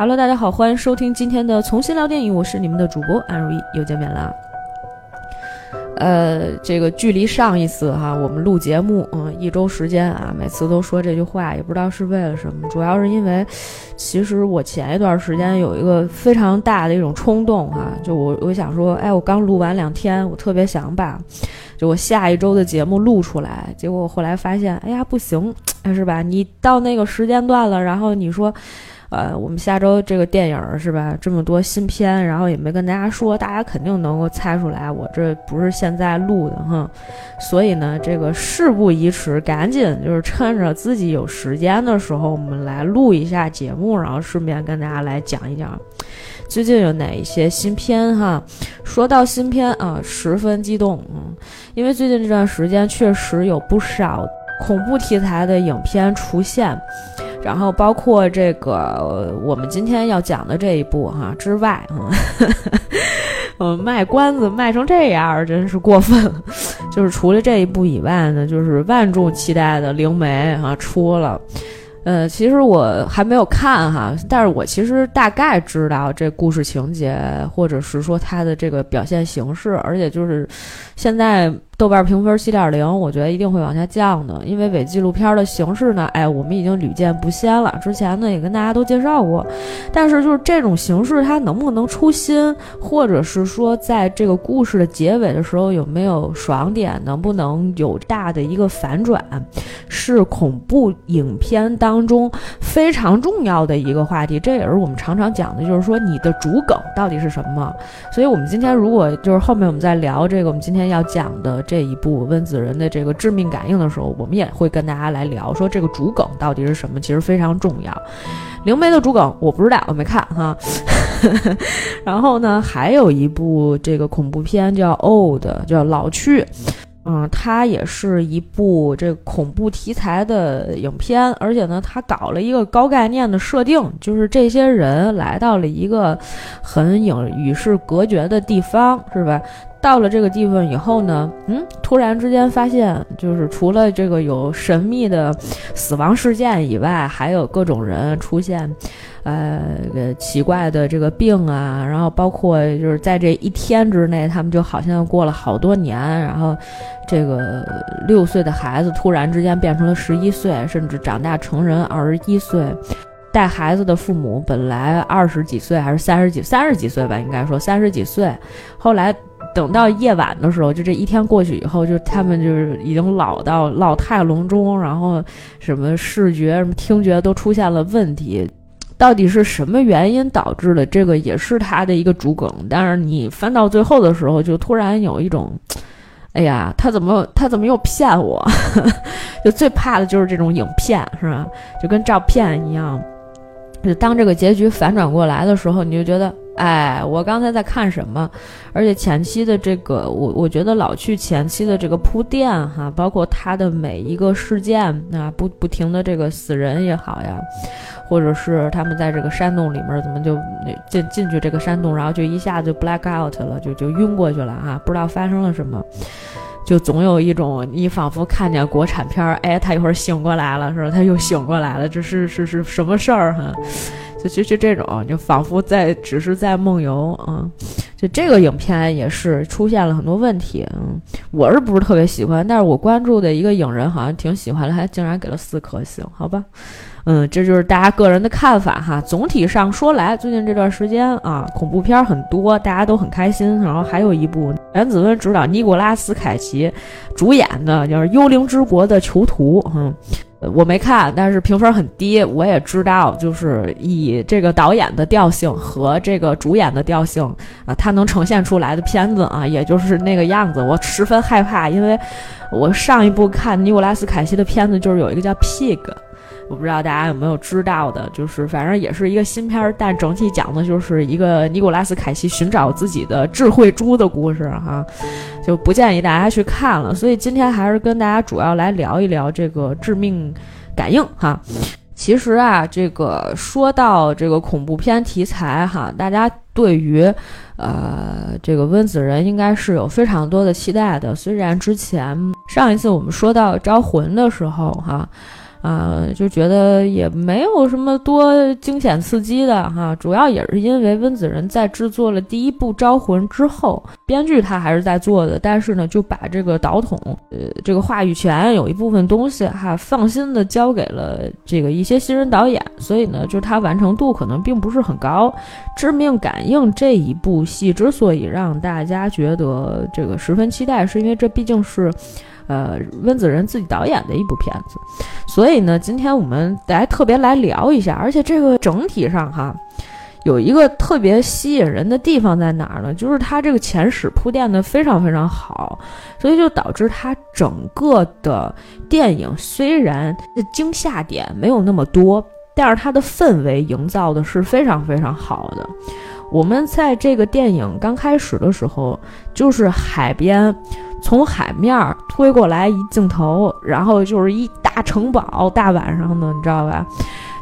Hello，大家好，欢迎收听今天的重新聊电影，我是你们的主播安如意，又见面了。呃，这个距离上一次哈，我们录节目，嗯，一周时间啊，每次都说这句话，也不知道是为了什么，主要是因为，其实我前一段时间有一个非常大的一种冲动哈，就我我想说，哎，我刚录完两天，我特别想把，就我下一周的节目录出来，结果我后来发现，哎呀，不行，是吧？你到那个时间段了，然后你说。呃，我们下周这个电影是吧？这么多新片，然后也没跟大家说，大家肯定能够猜出来，我这不是现在录的哈。所以呢，这个事不宜迟，赶紧就是趁着自己有时间的时候，我们来录一下节目，然后顺便跟大家来讲一讲最近有哪一些新片哈。说到新片啊，十分激动，嗯，因为最近这段时间确实有不少恐怖题材的影片出现。然后包括这个我们今天要讲的这一部哈之外，嗯，卖关子卖成这样真是过分。就是除了这一部以外呢，就是万众期待的《灵媒》哈出了。呃，其实我还没有看哈，但是我其实大概知道这故事情节，或者是说它的这个表现形式，而且就是现在。豆瓣评分七点零，我觉得一定会往下降的，因为伪纪录片的形式呢，哎，我们已经屡见不鲜了。之前呢也跟大家都介绍过，但是就是这种形式它能不能出新，或者是说在这个故事的结尾的时候有没有爽点，能不能有大的一个反转，是恐怖影片当中非常重要的一个话题。这也是我们常常讲的，就是说你的主梗到底是什么。所以我们今天如果就是后面我们再聊这个，我们今天要讲的。这一部温子仁的这个致命感应的时候，我们也会跟大家来聊说这个主梗到底是什么，其实非常重要。灵媒的主梗我不知道，我没看哈。然后呢，还有一部这个恐怖片叫《Old》，叫老去。嗯，它也是一部这恐怖题材的影片，而且呢，它搞了一个高概念的设定，就是这些人来到了一个很影与世隔绝的地方，是吧？到了这个地方以后呢，嗯，突然之间发现，就是除了这个有神秘的死亡事件以外，还有各种人出现，呃，奇怪的这个病啊，然后包括就是在这一天之内，他们就好像过了好多年，然后这个六岁的孩子突然之间变成了十一岁，甚至长大成人二十一岁，带孩子的父母本来二十几岁还是三十几三十几岁吧，应该说三十几岁，后来。等到夜晚的时候，就这一天过去以后，就他们就是已经老到老态龙钟，然后什么视觉、什么听觉都出现了问题。到底是什么原因导致的？这个也是他的一个主梗。但是你翻到最后的时候，就突然有一种，哎呀，他怎么他怎么又骗我？就最怕的就是这种影片，是吧？就跟照片一样。就当这个结局反转过来的时候，你就觉得。哎，我刚才在看什么？而且前期的这个，我我觉得老去前期的这个铺垫哈，包括他的每一个事件啊，不不停的这个死人也好呀，或者是他们在这个山洞里面怎么就进进去这个山洞，然后就一下就 black out 了，就就晕过去了哈，不知道发生了什么，就总有一种你仿佛看见国产片儿，哎，他一会儿醒过来了是吧？他又醒过来了，这是是是什么事儿哈？就就就这种，就仿佛在只是在梦游啊！就这个影片也是出现了很多问题，嗯，我是不是特别喜欢？但是我关注的一个影人好像挺喜欢的，还竟然给了四颗星，好吧，嗯，这就是大家个人的看法哈。总体上说来，最近这段时间啊，恐怖片很多，大家都很开心。然后还有一部袁子温执导、尼古拉斯凯奇主演的，就是《幽灵之国的囚徒》，嗯。我没看，但是评分很低。我也知道，就是以这个导演的调性和这个主演的调性啊，他能呈现出来的片子啊，也就是那个样子。我十分害怕，因为我上一部看尼古拉斯凯奇的片子就是有一个叫《Pig》。我不知道大家有没有知道的，就是反正也是一个新片儿，但整体讲的就是一个尼古拉斯凯奇寻找自己的智慧猪的故事哈，就不建议大家去看了。所以今天还是跟大家主要来聊一聊这个致命感应哈。其实啊，这个说到这个恐怖片题材哈，大家对于呃这个温子仁应该是有非常多的期待的。虽然之前上一次我们说到招魂的时候哈。啊就觉得也没有什么多惊险刺激的哈，主要也是因为温子仁在制作了第一部《招魂》之后，编剧他还是在做的，但是呢，就把这个导筒，呃，这个话语权有一部分东西哈，放心的交给了这个一些新人导演，所以呢，就他完成度可能并不是很高。《致命感应》这一部戏之所以让大家觉得这个十分期待，是因为这毕竟是。呃，温子仁自己导演的一部片子，所以呢，今天我们来特别来聊一下。而且这个整体上哈，有一个特别吸引人的地方在哪儿呢？就是它这个前史铺垫的非常非常好，所以就导致它整个的电影虽然惊吓点没有那么多，但是它的氛围营造的是非常非常好的。我们在这个电影刚开始的时候，就是海边。从海面推过来一镜头，然后就是一大城堡，大晚上的，你知道吧？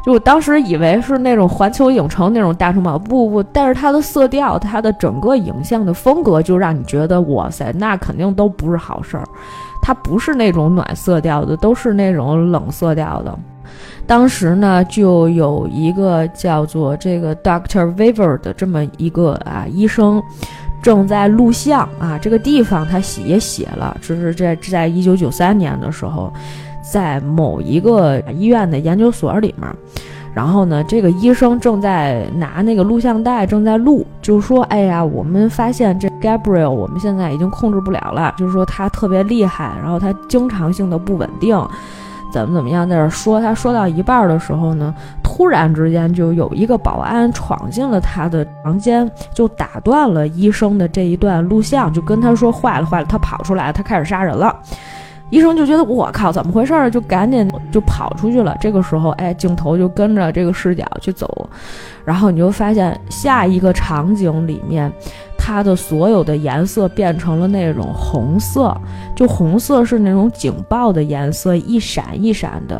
就我当时以为是那种环球影城那种大城堡，不不，但是它的色调，它的整个影像的风格，就让你觉得哇塞，那肯定都不是好事儿。它不是那种暖色调的，都是那种冷色调的。当时呢，就有一个叫做这个 Doctor Weaver 的这么一个啊医生。正在录像啊，这个地方他写也写了，就是在在一九九三年的时候，在某一个医院的研究所里面，然后呢，这个医生正在拿那个录像带正在录，就说：“哎呀，我们发现这 Gabriel，我们现在已经控制不了了，就是说他特别厉害，然后他经常性的不稳定。”怎么怎么样，在这说，他说到一半的时候呢，突然之间就有一个保安闯进了他的房间，就打断了医生的这一段录像，就跟他说坏了坏了，他跑出来，他开始杀人了。医生就觉得我靠，怎么回事儿？就赶紧就跑出去了。这个时候，哎，镜头就跟着这个视角去走，然后你就发现下一个场景里面。它的所有的颜色变成了那种红色，就红色是那种警报的颜色，一闪一闪的，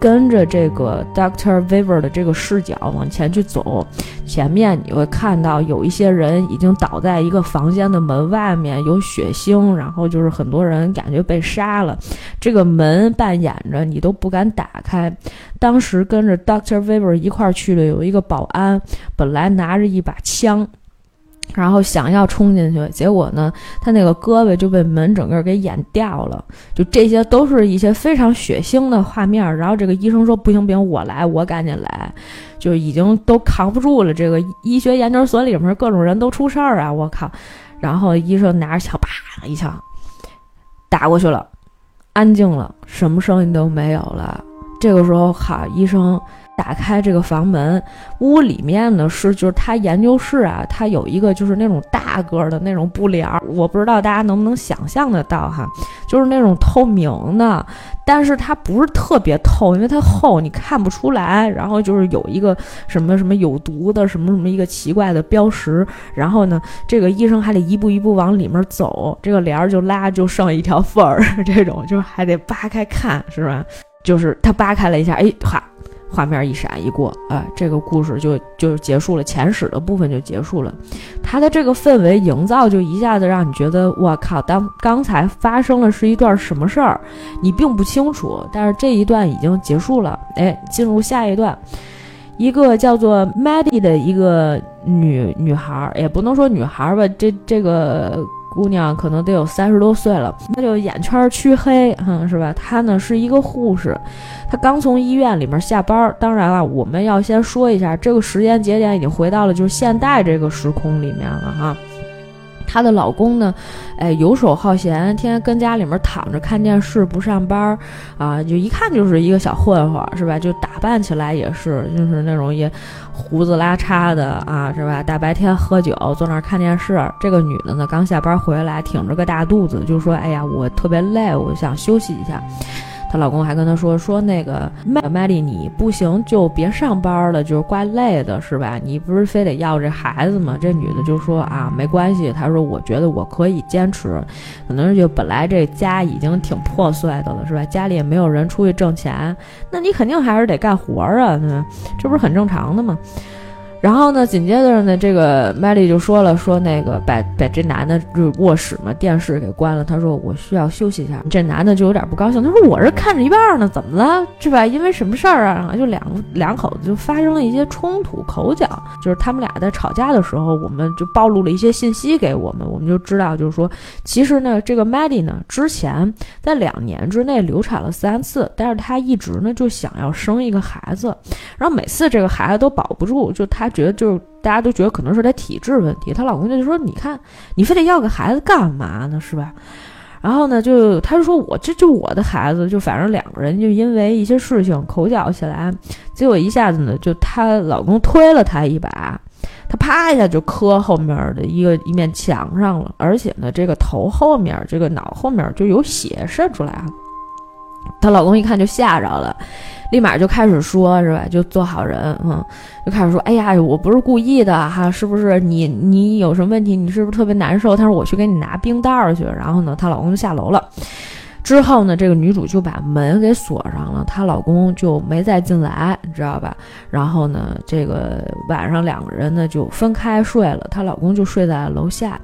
跟着这个 Doctor Weaver 的这个视角往前去走。前面你会看到有一些人已经倒在一个房间的门外面，有血腥，然后就是很多人感觉被杀了。这个门半掩着，你都不敢打开。当时跟着 Doctor Weaver 一块去的有一个保安，本来拿着一把枪。然后想要冲进去，结果呢，他那个胳膊就被门整个给掩掉了。就这些都是一些非常血腥的画面。然后这个医生说：“不行不行，我来，我赶紧来。”就已经都扛不住了。这个医学研究所里面各种人都出事儿啊！我靠！然后医生拿着枪，啪一枪打过去了，安静了，什么声音都没有了。这个时候，好，医生。打开这个房门，屋里面呢是就是他研究室啊，他有一个就是那种大个的那种布帘儿，我不知道大家能不能想象得到哈，就是那种透明的，但是它不是特别透，因为它厚，你看不出来。然后就是有一个什么什么有毒的什么什么一个奇怪的标识，然后呢，这个医生还得一步一步往里面走，这个帘儿就拉就剩一条缝儿，这种就是还得扒开看，是吧？就是他扒开了一下，哎，哈。画面一闪一过，啊，这个故事就就结束了，前史的部分就结束了。它的这个氛围营造就一下子让你觉得，我靠，当刚才发生了是一段什么事儿，你并不清楚，但是这一段已经结束了，哎，进入下一段，一个叫做 Maddie 的一个女女孩，也不能说女孩吧，这这个。姑娘可能得有三十多岁了，她就眼圈黢黑，哼，是吧？她呢是一个护士，她刚从医院里面下班。当然了，我们要先说一下，这个时间节点已经回到了就是现代这个时空里面了，哈。她的老公呢，哎，游手好闲，天天跟家里面躺着看电视，不上班儿，啊，就一看就是一个小混混，是吧？就打扮起来也是，就是那种也胡子拉碴的啊，是吧？大白天喝酒，坐那儿看电视。这个女的呢，刚下班回来，挺着个大肚子，就说：“哎呀，我特别累，我想休息一下。”她老公还跟她说说那个麦麦丽，你不行就别上班了，就是怪累的，是吧？你不是非得要这孩子吗？这女的就说啊，没关系。她说我觉得我可以坚持，可能是就本来这家已经挺破碎的了，是吧？家里也没有人出去挣钱，那你肯定还是得干活啊，这不是很正常的吗？然后呢，紧接着呢，这个麦丽就说了，说那个把把这男的就是卧室嘛电视给关了。他说我需要休息一下。这男的就有点不高兴，他说我这看着一半呢，怎么了？是吧？因为什么事儿啊？就两两口子就发生了一些冲突口角，就是他们俩在吵架的时候，我们就暴露了一些信息给我们，我们就知道，就是说，其实呢，这个麦丽呢，之前在两年之内流产了三次，但是她一直呢就想要生一个孩子，然后每次这个孩子都保不住，就她。觉得就是大家都觉得可能是她体质问题，她老公就说：“你看，你非得要个孩子干嘛呢？是吧？”然后呢，就她就说：“我这就我的孩子，就反正两个人就因为一些事情口角起来，结果一下子呢，就她老公推了她一把，她啪一下就磕后面的一个一面墙上了，而且呢，这个头后面这个脑后面就有血渗出来啊。她老公一看就吓着了。”立马就开始说，是吧？就做好人，嗯，就开始说，哎呀，我不是故意的哈，是不是？你你有什么问题？你是不是特别难受？他说我去给你拿冰袋去。然后呢，她老公就下楼了。之后呢，这个女主就把门给锁上了，她老公就没再进来，你知道吧？然后呢，这个晚上两个人呢就分开睡了，她老公就睡在楼下。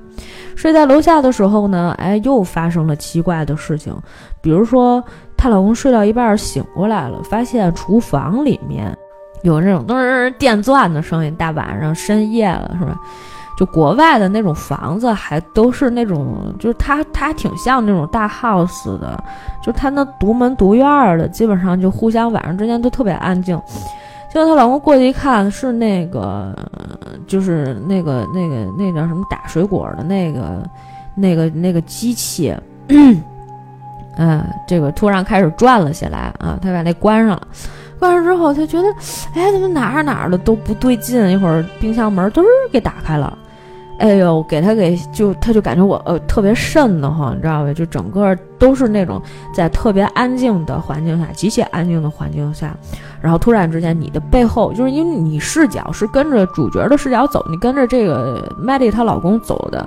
睡在楼下的时候呢，哎，又发生了奇怪的事情，比如说。她老公睡到一半醒过来了，发现厨房里面有那种噔电钻的声音。大晚上深夜了，是吧？就国外的那种房子还都是那种，就是它它挺像那种大 house 的，就它那独门独院的，基本上就互相晚上之间都特别安静。结果她老公过去一看，是那个，就是那个那个那叫什么打水果的那个那个那个机器。嗯，这个突然开始转了起来啊！他把那关上了，关上之后，他觉得，哎，怎么哪儿哪儿的都不对劲？一会儿冰箱门嘚儿给打开了，哎呦，给他给就他就感觉我呃特别瘆得慌，你知道吧？就整个都是那种在特别安静的环境下，极其安静的环境下，然后突然之间，你的背后就是因为你视角是跟着主角的视角走，你跟着这个麦丽她老公走的。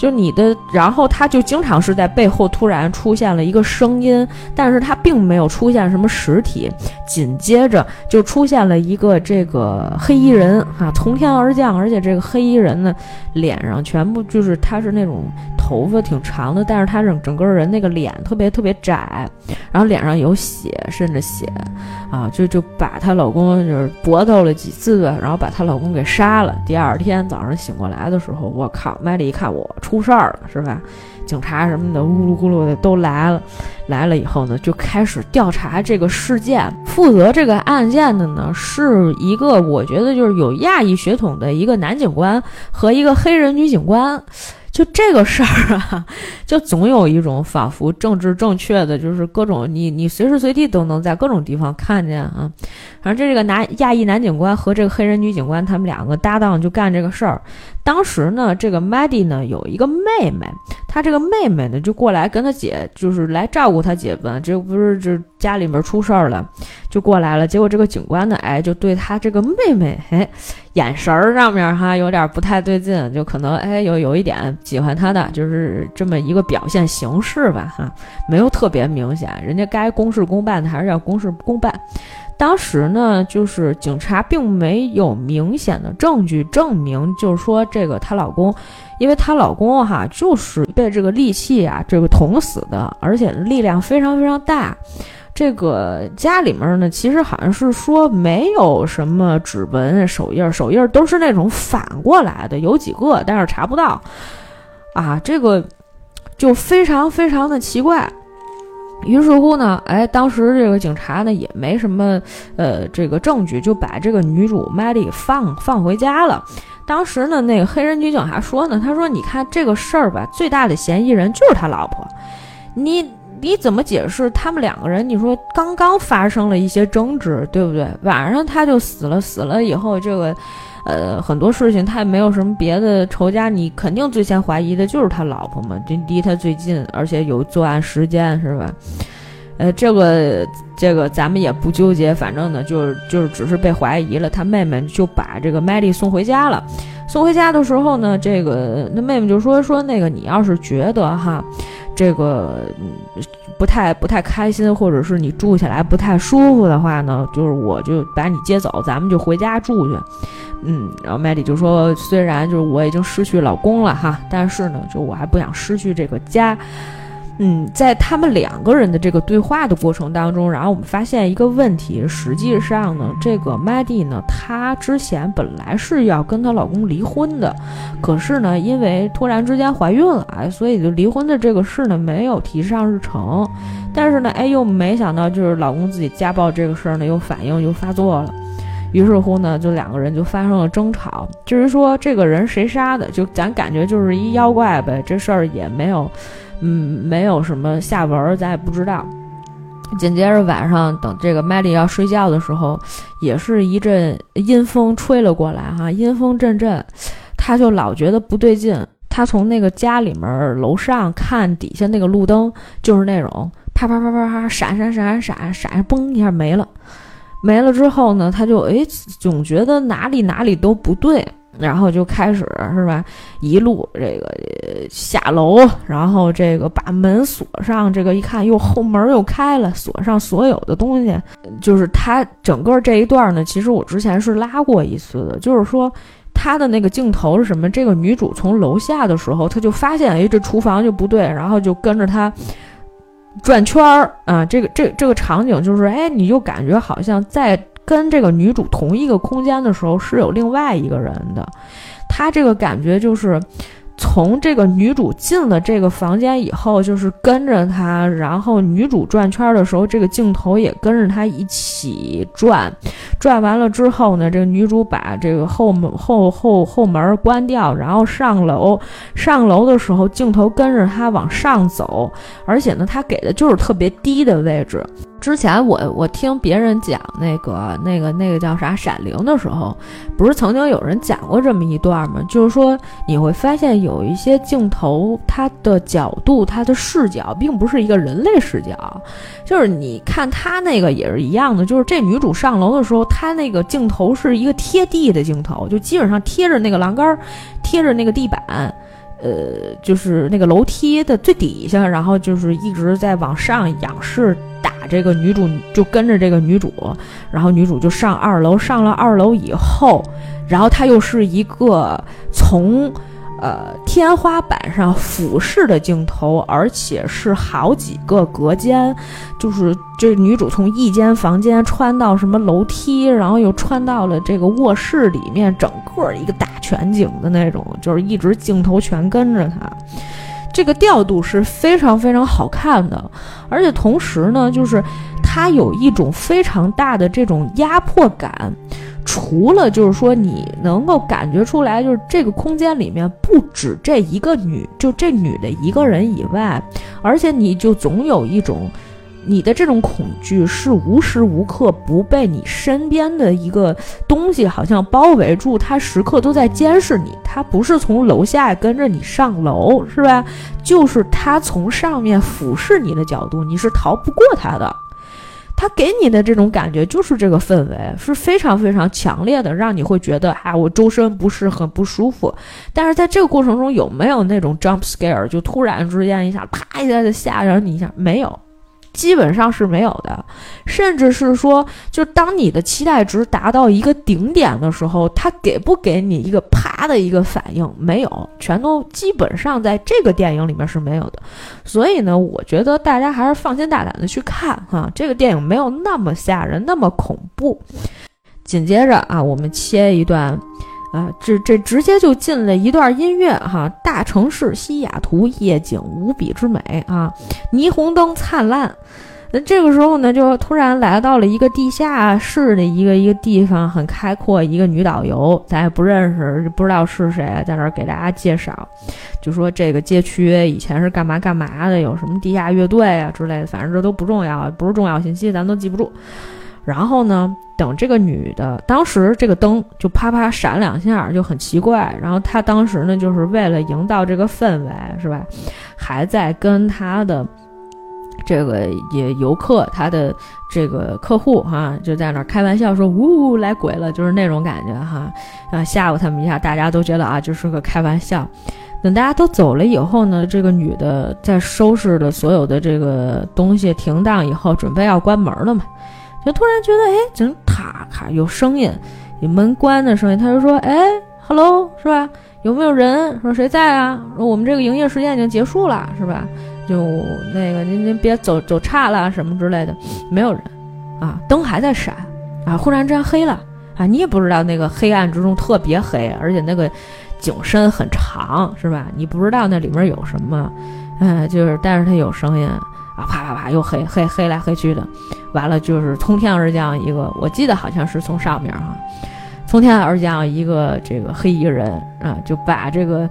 就你的，然后他就经常是在背后突然出现了一个声音，但是他并没有出现什么实体，紧接着就出现了一个这个黑衣人啊，从天而降，而且这个黑衣人呢，脸上全部就是他是那种头发挺长的，但是他整整个人那个脸特别特别窄，然后脸上有血，渗着血，啊，就就把她老公就是搏斗了几次，然后把她老公给杀了。第二天早上醒过来的时候，我靠，麦丽一看我。出事儿了是吧？警察什么的呜噜咕噜的都来了，来了以后呢，就开始调查这个事件。负责这个案件的呢，是一个我觉得就是有亚裔血统的一个男警官和一个黑人女警官。就这个事儿啊，就总有一种仿佛政治正确的，就是各种你你随时随地都能在各种地方看见啊。反正这个男亚裔男警官和这个黑人女警官，他们两个搭档就干这个事儿。当时呢，这个 Maddie 呢有一个妹妹，她这个妹妹呢就过来跟她姐，就是来照顾她姐夫。这不是这家里面出事儿了，就过来了。结果这个警官呢，哎，就对她这个妹妹，哎，眼神儿上面哈有点不太对劲，就可能哎有有一点喜欢她的，就是这么一个表现形式吧，哈，没有特别明显。人家该公事公办的还是要公事公办。当时呢，就是警察并没有明显的证据证明，就是说这个她老公，因为她老公哈就是被这个利器啊这个捅死的，而且力量非常非常大。这个家里面呢，其实好像是说没有什么指纹、手印，手印都是那种反过来的，有几个，但是查不到。啊，这个就非常非常的奇怪。于是乎呢，哎，当时这个警察呢也没什么，呃，这个证据，就把这个女主麦丽放放回家了。当时呢，那个黑人女警还说呢，他说：“你看这个事儿吧，最大的嫌疑人就是他老婆，你你怎么解释他们两个人？你说刚刚发生了一些争执，对不对？晚上他就死了，死了以后这个。”呃，很多事情他也没有什么别的仇家，你肯定最先怀疑的就是他老婆嘛，这离他最近，而且有作案时间，是吧？呃，这个这个咱们也不纠结，反正呢，就是就是只是被怀疑了。他妹妹就把这个麦丽送回家了。送回家的时候呢，这个那妹妹就说说那个你要是觉得哈，这个不太不太开心，或者是你住起来不太舒服的话呢，就是我就把你接走，咱们就回家住去。嗯，然后麦迪就说，虽然就是我已经失去老公了哈，但是呢，就我还不想失去这个家。嗯，在他们两个人的这个对话的过程当中，然后我们发现一个问题，实际上呢，这个麦蒂呢，她之前本来是要跟她老公离婚的，可是呢，因为突然之间怀孕了，所以就离婚的这个事呢没有提上日程。但是呢，哎，又没想到就是老公自己家暴这个事儿呢，又反应又发作了。于是乎呢，就两个人就发生了争吵。至于说这个人谁杀的，就咱感觉就是一妖怪呗，这事儿也没有。嗯，没有什么下文，咱也不知道。紧接着晚上，等这个麦莉要睡觉的时候，也是一阵阴风吹了过来，哈，阴风阵阵，他就老觉得不对劲。他从那个家里面楼上看底下那个路灯，就是那种啪啪啪啪啪闪闪闪闪闪闪，嘣一下没了。没了之后呢，他就哎，总觉得哪里哪里都不对。然后就开始是吧，一路这个下楼，然后这个把门锁上，这个一看又后门又开了，锁上所有的东西。就是他整个这一段呢，其实我之前是拉过一次的，就是说他的那个镜头是什么？这个女主从楼下的时候，她就发现哎，这厨房就不对，然后就跟着他转圈儿啊。这个这这个场景就是哎，你就感觉好像在。跟这个女主同一个空间的时候，是有另外一个人的。他这个感觉就是。从这个女主进了这个房间以后，就是跟着她，然后女主转圈的时候，这个镜头也跟着她一起转。转完了之后呢，这个女主把这个后门后后后门关掉，然后上楼。上楼的时候，镜头跟着她往上走，而且呢，她给的就是特别低的位置。之前我我听别人讲那个那个那个叫啥《闪灵》的时候，不是曾经有人讲过这么一段吗？就是说你会发现有。一些镜头，它的角度、它的视角，并不是一个人类视角，就是你看他那个也是一样的，就是这女主上楼的时候，她那个镜头是一个贴地的镜头，就基本上贴着那个栏杆，贴着那个地板，呃，就是那个楼梯的最底下，然后就是一直在往上仰视打这个女主，就跟着这个女主，然后女主就上二楼，上了二楼以后，然后她又是一个从。呃，天花板上俯视的镜头，而且是好几个隔间，就是这女主从一间房间穿到什么楼梯，然后又穿到了这个卧室里面，整个一个大全景的那种，就是一直镜头全跟着她，这个调度是非常非常好看的，而且同时呢，就是它有一种非常大的这种压迫感。除了就是说你能够感觉出来，就是这个空间里面不止这一个女，就这女的一个人以外，而且你就总有一种，你的这种恐惧是无时无刻不被你身边的一个东西好像包围住，它时刻都在监视你，它不是从楼下跟着你上楼，是吧？就是它从上面俯视你的角度，你是逃不过它的。他给你的这种感觉就是这个氛围是非常非常强烈的，让你会觉得啊，我周身不是很不舒服。但是在这个过程中有没有那种 jump scare，就突然之间一下啪一下就吓着你一下？没有。基本上是没有的，甚至是说，就当你的期待值达到一个顶点的时候，他给不给你一个啪的一个反应？没有，全都基本上在这个电影里面是没有的。所以呢，我觉得大家还是放心大胆的去看哈，这个电影没有那么吓人，那么恐怖。紧接着啊，我们切一段。啊，这这直接就进了一段音乐哈，大城市西雅图夜景无比之美啊，霓虹灯灿烂。那这个时候呢，就突然来到了一个地下室的一个一个地方，很开阔。一个女导游，咱也不认识，不知道是谁，在那儿给大家介绍，就说这个街区以前是干嘛干嘛的，有什么地下乐队啊之类的，反正这都不重要，不是重要信息，咱都记不住。然后呢？等这个女的，当时这个灯就啪啪闪两下，就很奇怪。然后她当时呢，就是为了营造这个氛围，是吧？还在跟她的这个也游客，她的这个客户哈，就在那儿开玩笑说：“呜，来鬼了！”就是那种感觉哈，啊，吓唬他们一下。大家都觉得啊，就是个开玩笑。等大家都走了以后呢，这个女的在收拾的所有的这个东西停当以后，准备要关门了嘛。就突然觉得，哎，怎么咔咔有声音？有门关的声音，他就说：“哎，hello，是吧？有没有人？说谁在啊？说我们这个营业时间已经结束了，是吧？就那个您您别走走岔了什么之类的，没有人啊，灯还在闪啊，忽然之间黑了啊，你也不知道那个黑暗之中特别黑，而且那个景深很长，是吧？你不知道那里面有什么，嗯，就是但是它有声音。”啪啪啪，又黑黑黑来黑去的，完了就是从天而降一个，我记得好像是从上面哈，从天而降一个这个黑衣人啊，就把这个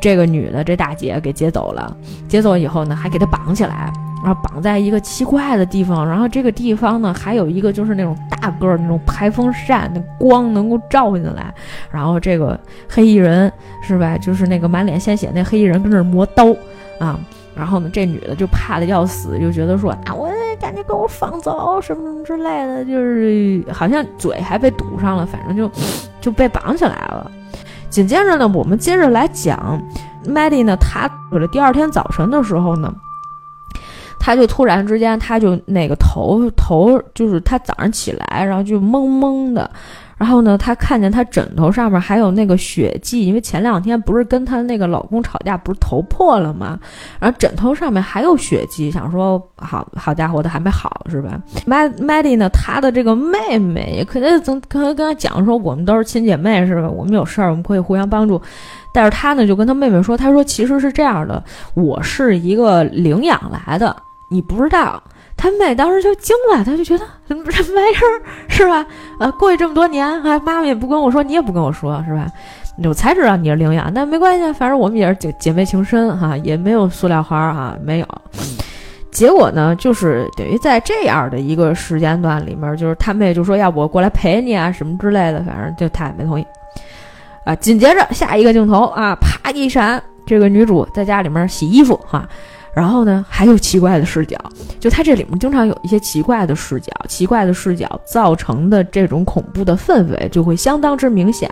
这个女的这大姐给劫走了，劫走以后呢，还给她绑起来，然后绑在一个奇怪的地方，然后这个地方呢，还有一个就是那种大个儿那种排风扇，那光能够照进来，然后这个黑衣人是吧，就是那个满脸鲜血那黑衣人跟那磨刀啊。然后呢，这女的就怕的要死，就觉得说啊，我赶紧给我放走什么什么之类的，就是好像嘴还被堵上了，反正就就被绑起来了。紧接着呢，我们接着来讲，Maddie 呢，她了第二天早晨的时候呢，她就突然之间，她就那个头头就是她早上起来，然后就懵懵的。然后呢，她看见她枕头上面还有那个血迹，因为前两天不是跟她那个老公吵架，不是头破了吗？然后枕头上面还有血迹，想说好好家伙的还没好是吧？Maddy 呢，她的这个妹妹肯定总可能跟她讲说，我们都是亲姐妹是吧？我们有事儿我们可以互相帮助。但是她呢就跟她妹妹说，她说其实是这样的，我是一个领养来的，你不知道。他妹当时就惊了，他就觉得什么什么玩意儿是吧？呃，过去这么多年，啊，妈妈也不跟我说，你也不跟我说，是吧？我才知道你是领养，但没关系，反正我们也是姐姐妹情深哈，也没有塑料花哈，没有。结果呢，就是等于在这样的一个时间段里面，就是他妹就说要我过来陪你啊什么之类的，反正就他也没同意。啊，紧接着下一个镜头啊，啪一闪，这个女主在家里面洗衣服哈。然后呢，还有奇怪的视角，就它这里面经常有一些奇怪的视角，奇怪的视角造成的这种恐怖的氛围就会相当之明显。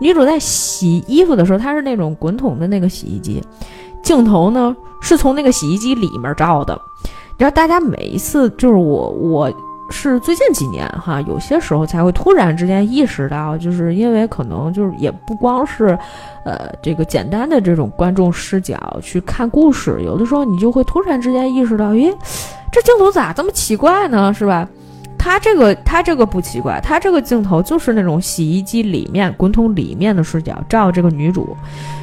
女主在洗衣服的时候，她是那种滚筒的那个洗衣机，镜头呢是从那个洗衣机里面照的。你知道大家每一次就是我我。是最近几年哈，有些时候才会突然之间意识到，就是因为可能就是也不光是，呃，这个简单的这种观众视角去看故事，有的时候你就会突然之间意识到，咦，这镜头咋这么奇怪呢？是吧？他这个他这个不奇怪，他这个镜头就是那种洗衣机里面滚筒里面的视角照这个女主，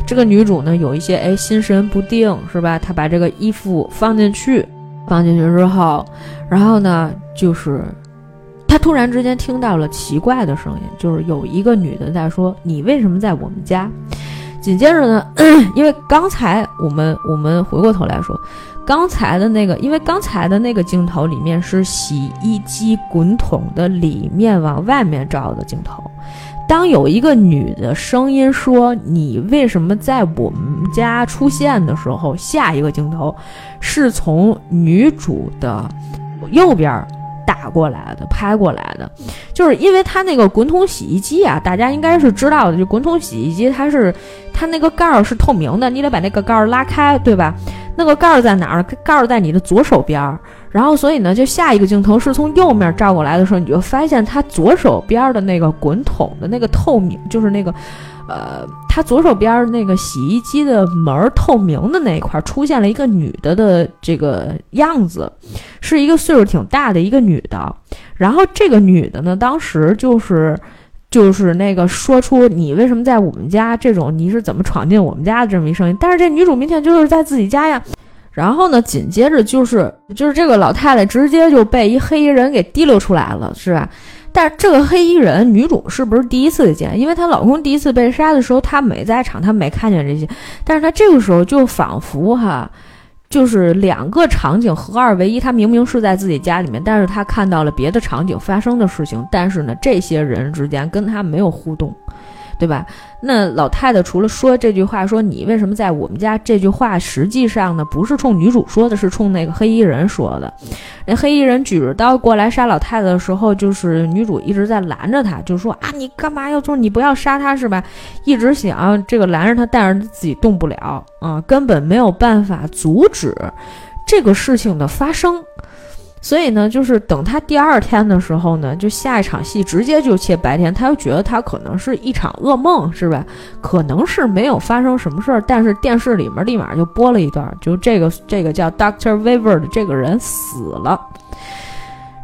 这个女主呢有一些哎心神不定是吧？她把这个衣服放进去。放进去之后，然后呢，就是他突然之间听到了奇怪的声音，就是有一个女的在说：“你为什么在我们家？”紧接着呢，因为刚才我们我们回过头来说，刚才的那个，因为刚才的那个镜头里面是洗衣机滚筒的里面往外面照的镜头。当有一个女的声音说“你为什么在我们家出现”的时候，下一个镜头是从女主的右边打过来的，拍过来的，就是因为它那个滚筒洗衣机啊，大家应该是知道的，就滚筒洗衣机它是它那个盖儿是透明的，你得把那个盖儿拉开，对吧？那个盖儿在哪儿？盖儿在你的左手边儿。然后，所以呢，就下一个镜头是从右面照过来的时候，你就发现他左手边的那个滚筒的那个透明，就是那个，呃，他左手边那个洗衣机的门透明的那一块出现了一个女的的这个样子，是一个岁数挺大的一个女的。然后这个女的呢，当时就是就是那个说出你为什么在我们家这种你是怎么闯进我们家的这么一声音，但是这女主明显就是在自己家呀。然后呢，紧接着就是就是这个老太太直接就被一黑衣人给提溜出来了，是吧？但是这个黑衣人女主是不是第一次见？因为她老公第一次被杀的时候，她没在场，她没看见这些。但是她这个时候就仿佛哈，就是两个场景合二为一。他明明是在自己家里面，但是他看到了别的场景发生的事情。但是呢，这些人之间跟他没有互动。对吧？那老太太除了说这句话，说你为什么在我们家？这句话实际上呢，不是冲女主说的，是冲那个黑衣人说的。那黑衣人举着刀过来杀老太太的时候，就是女主一直在拦着他，就说啊，你干嘛要做？你不要杀他是吧？一直想这个拦着他，但是自己动不了啊，根本没有办法阻止这个事情的发生。所以呢，就是等他第二天的时候呢，就下一场戏直接就切白天，他又觉得他可能是一场噩梦，是吧？可能是没有发生什么事儿，但是电视里面立马就播了一段，就这个这个叫 Doctor Weaver 的这个人死了。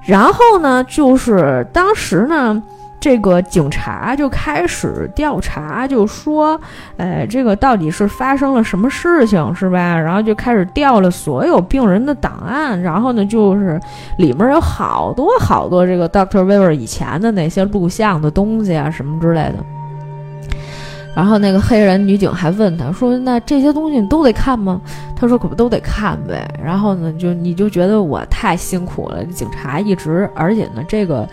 然后呢，就是当时呢。这个警察就开始调查，就说，哎，这个到底是发生了什么事情，是吧？然后就开始调了所有病人的档案，然后呢，就是里面有好多好多这个 Doctor Weaver 以前的那些录像的东西啊，什么之类的。然后那个黑人女警还问他说：“那这些东西你都得看吗？”他说：“可不都得看呗。”然后呢，就你就觉得我太辛苦了，警察一直，而且呢，这个。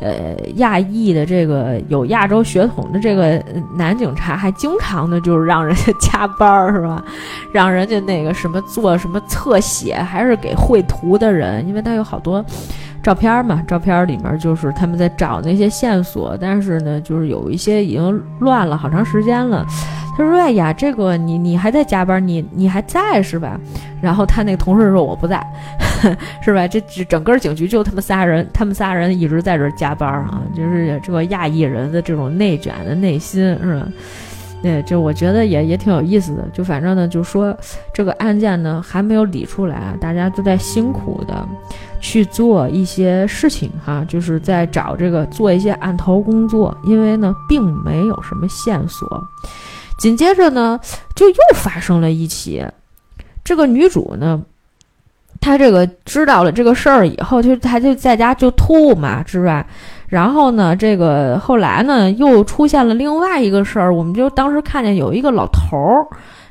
呃，亚裔的这个有亚洲血统的这个男警察，还经常的就是让人家加班儿，是吧？让人家那个什么做什么侧写，还是给绘图的人，因为他有好多照片嘛，照片里面就是他们在找那些线索，但是呢，就是有一些已经乱了好长时间了。他说：“哎呀，这个你你还在加班，你你还在是吧？”然后他那个同事说：“我不在，是吧？这这整个警局就他们仨人，他们仨人一直在这儿加班啊，就是这个亚裔人的这种内卷的内心，是吧？对，就我觉得也也挺有意思的。就反正呢，就说这个案件呢还没有理出来，大家都在辛苦的去做一些事情哈，就是在找这个做一些案头工作，因为呢并没有什么线索。”紧接着呢，就又发生了一起，这个女主呢，他这个知道了这个事儿以后，就他就在家就吐嘛，是吧？然后呢，这个后来呢，又出现了另外一个事儿，我们就当时看见有一个老头儿，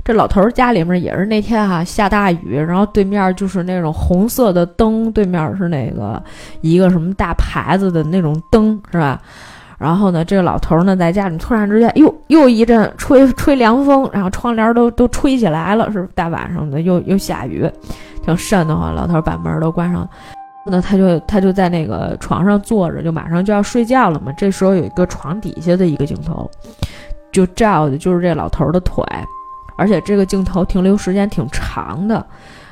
这老头儿家里面也是那天哈下大雨，然后对面就是那种红色的灯，对面是那个一个什么大牌子的那种灯，是吧？然后呢，这个老头儿呢，在家里突然之间，又又一阵吹吹凉风，然后窗帘都都吹起来了，是大晚上的，又又下雨，挺瘆得慌。老头把门都关上，那他就他就在那个床上坐着，就马上就要睡觉了嘛。这时候有一个床底下的一个镜头，就照的就是这老头的腿，而且这个镜头停留时间挺长的。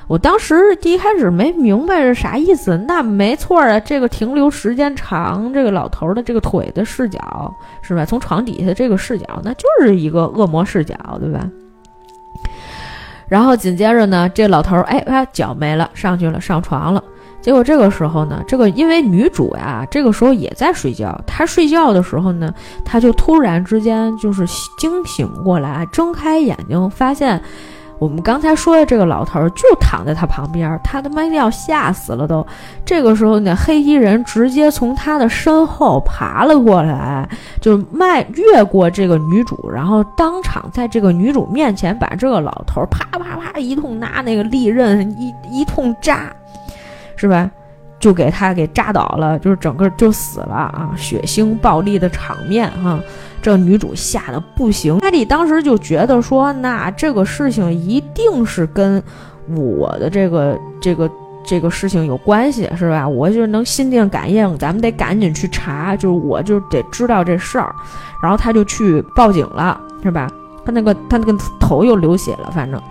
我当时第一开始没明白是啥意思，那没错啊，这个停留时间长，这个老头的这个腿的视角是吧？从床底下这个视角，那就是一个恶魔视角，对吧？然后紧接着呢，这老头哎，他脚没了，上去了，上床了。结果这个时候呢，这个因为女主呀，这个时候也在睡觉，她睡觉的时候呢，她就突然之间就是惊醒过来，睁开眼睛发现。我们刚才说的这个老头就躺在他旁边，他他妈要吓死了都。这个时候呢，黑衣人直接从他的身后爬了过来，就迈越过这个女主，然后当场在这个女主面前把这个老头啪啪啪一通拿那个利刃一一通扎，是吧？就给他给扎倒了，就是整个就死了啊！血腥暴力的场面哈。这女主吓得不行，艾莉当时就觉得说，那这个事情一定是跟我的这个这个这个事情有关系，是吧？我就能心电感应，咱们得赶紧去查，就是我就得知道这事儿。然后他就去报警了，是吧？他那个他那个头又流血了，反正。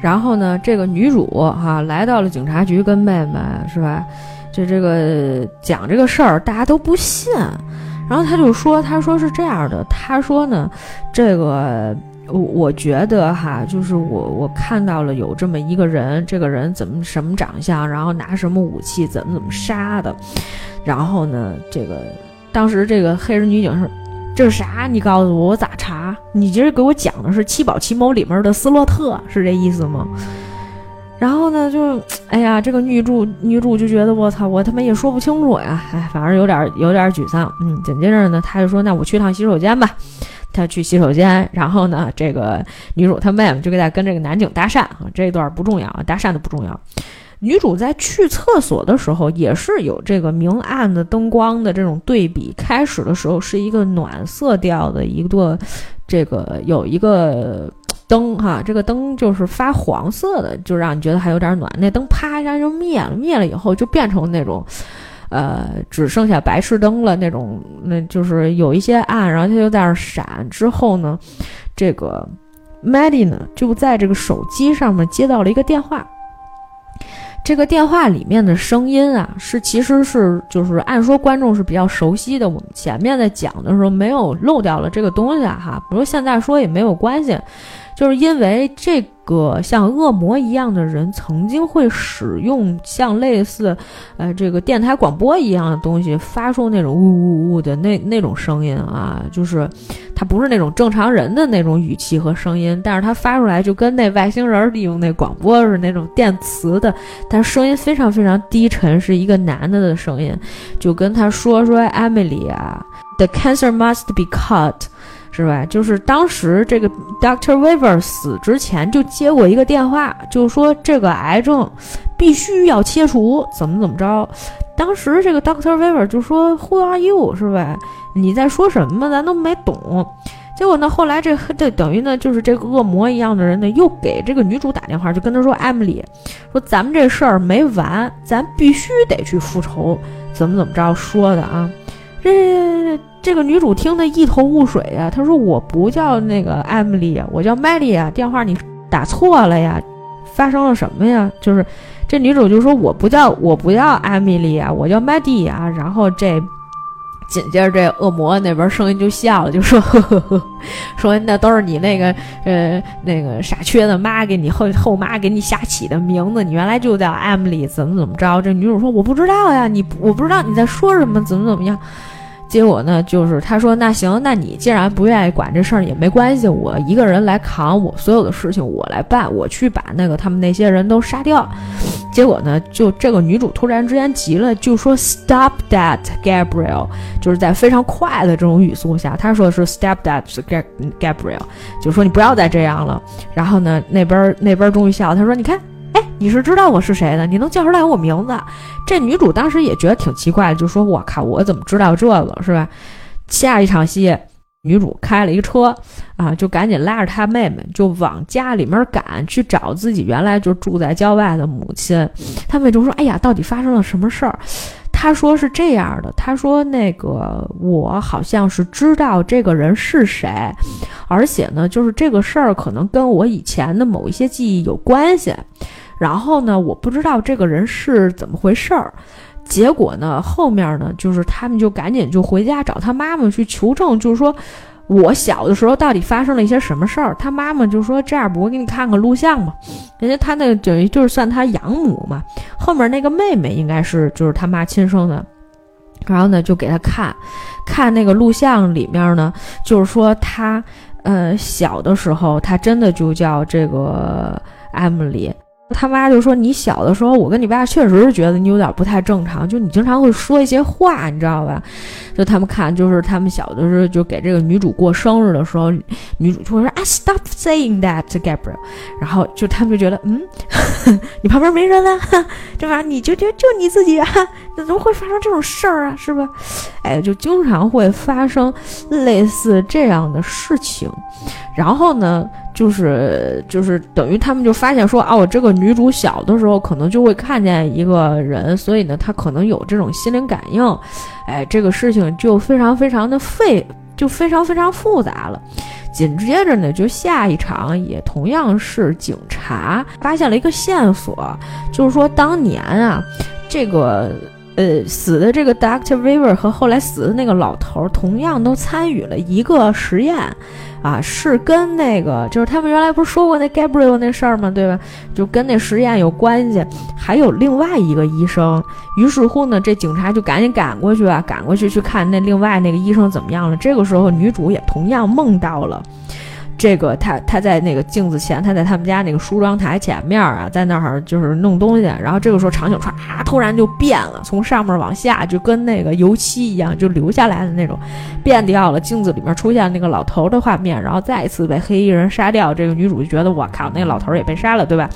然后呢，这个女主哈来到了警察局，跟妹妹是吧？就这个讲这个事儿，大家都不信。然后他就说：“他说是这样的，他说呢，这个我我觉得哈，就是我我看到了有这么一个人，这个人怎么什么长相，然后拿什么武器，怎么怎么杀的。然后呢，这个当时这个黑人女警是，这是啥？你告诉我，我咋查？你今儿给我讲的是《七宝奇谋》里面的斯洛特，是这意思吗？”然后呢，就，哎呀，这个女主女主就觉得我操，我他妈也说不清楚呀，哎，反正有点有点沮丧。嗯，紧接着呢，她就说，那我去趟洗手间吧。她去洗手间，然后呢，这个女主她妹妹就给她跟这个男警搭讪啊，这一段不重要啊，搭讪的不重要。女主在去厕所的时候，也是有这个明暗的灯光的这种对比。开始的时候是一个暖色调的一个，这个有一个。灯哈，这个灯就是发黄色的，就让你觉得还有点暖。那灯啪一下就灭了，灭了以后就变成那种，呃，只剩下白炽灯了那种。那就是有一些暗，然后它就在那闪。之后呢，这个 Maddie 呢就在这个手机上面接到了一个电话。这个电话里面的声音啊，是其实是就是按说观众是比较熟悉的，我们前面在讲的时候没有漏掉了这个东西哈。不过现在说也没有关系，就是因为这个像恶魔一样的人曾经会使用像类似呃这个电台广播一样的东西，发出那种呜呜呜的那那种声音啊，就是。他不是那种正常人的那种语气和声音，但是他发出来就跟那外星人利用那广播是那种电磁的，但声音非常非常低沉，是一个男的的声音，就跟他说说 Emily 啊，The cancer must be cut，是吧？就是当时这个 Doctor Weaver 死之前就接过一个电话，就说这个癌症必须要切除，怎么怎么着。当时这个 Doctor Weaver 就说 Who are you？是吧？你在说什么？咱都没懂。结果呢，后来这这等于呢，就是这个恶魔一样的人呢，又给这个女主打电话，就跟她说：“Emily，说咱们这事儿没完，咱必须得去复仇，怎么怎么着说的啊？”这这个女主听得一头雾水呀。她说：“我不叫那个 Emily，我叫 Melly 呀，电话你打错了呀，发生了什么呀？”就是这女主就说：“我不叫我不叫 Emily 呀，我叫 Melly 呀。”然后这。紧接着，这恶魔那边声音就笑了，就说：“呵呵呵，说那都是你那个呃那个傻缺的妈给你后后妈给你瞎起的名字，你原来就叫 Emily，怎么怎么着？”这女主说：“我不知道呀，你我不知道你在说什么，怎么怎么样。”结果呢，就是他说：“那行，那你既然不愿意管这事儿也没关系，我一个人来扛，我所有的事情我来办，我去把那个他们那些人都杀掉。”结果呢，就这个女主突然之间急了，就说：“Stop that, Gabriel！” 就是在非常快的这种语速下，她说的是 “Stop that, Gabriel！” 就说你不要再这样了。然后呢，那边那边终于笑了，他说：“你看。”哎，你是知道我是谁的？你能叫出来我名字？这女主当时也觉得挺奇怪的，就说：“我靠，我怎么知道这个是吧？”下一场戏，女主开了一个车啊，就赶紧拉着她妹妹就往家里面赶，去找自己原来就住在郊外的母亲。她妹就说：“哎呀，到底发生了什么事儿？”她说：“是这样的，她说那个我好像是知道这个人是谁，而且呢，就是这个事儿可能跟我以前的某一些记忆有关系。”然后呢，我不知道这个人是怎么回事儿。结果呢，后面呢，就是他们就赶紧就回家找他妈妈去求证，就是说我小的时候到底发生了一些什么事儿。他妈妈就说：“这样，我给你看看录像吧。”人家他那等于就是算他养母嘛。后面那个妹妹应该是就是他妈亲生的。然后呢，就给他看，看那个录像里面呢，就是说他呃小的时候，他真的就叫这个艾米丽。他妈就说：“你小的时候，我跟你爸确实是觉得你有点不太正常，就你经常会说一些话，你知道吧？就他们看，就是他们小的时候，就给这个女主过生日的时候，女主就会说啊，stop saying that to Gabriel。然后就他们就觉得，嗯，你旁边没人了，对吧？你就就就你自己啊，怎么会发生这种事儿啊？是吧？哎，就经常会发生类似这样的事情。然后呢？”就是就是等于他们就发现说哦，这个女主小的时候可能就会看见一个人，所以呢，她可能有这种心灵感应，哎，这个事情就非常非常的费，就非常非常复杂了。紧接着呢，就下一场也同样是警察发现了一个线索，就是说当年啊，这个呃死的这个 Doctor Weaver 和后来死的那个老头同样都参与了一个实验。啊，是跟那个，就是他们原来不是说过那 Gabriel 那事儿吗？对吧？就跟那实验有关系。还有另外一个医生，于是乎呢，这警察就赶紧赶过去啊，赶过去去看那另外那个医生怎么样了。这个时候，女主也同样梦到了。这个他他在那个镜子前，他在他们家那个梳妆台前面啊，在那儿就是弄东西。然后这个时候场景唰突然就变了，从上面往下就跟那个油漆一样，就流下来的那种，变掉了。镜子里面出现那个老头的画面，然后再一次被黑衣人杀掉。这个女主就觉得我靠，那老头也被杀了，对吧？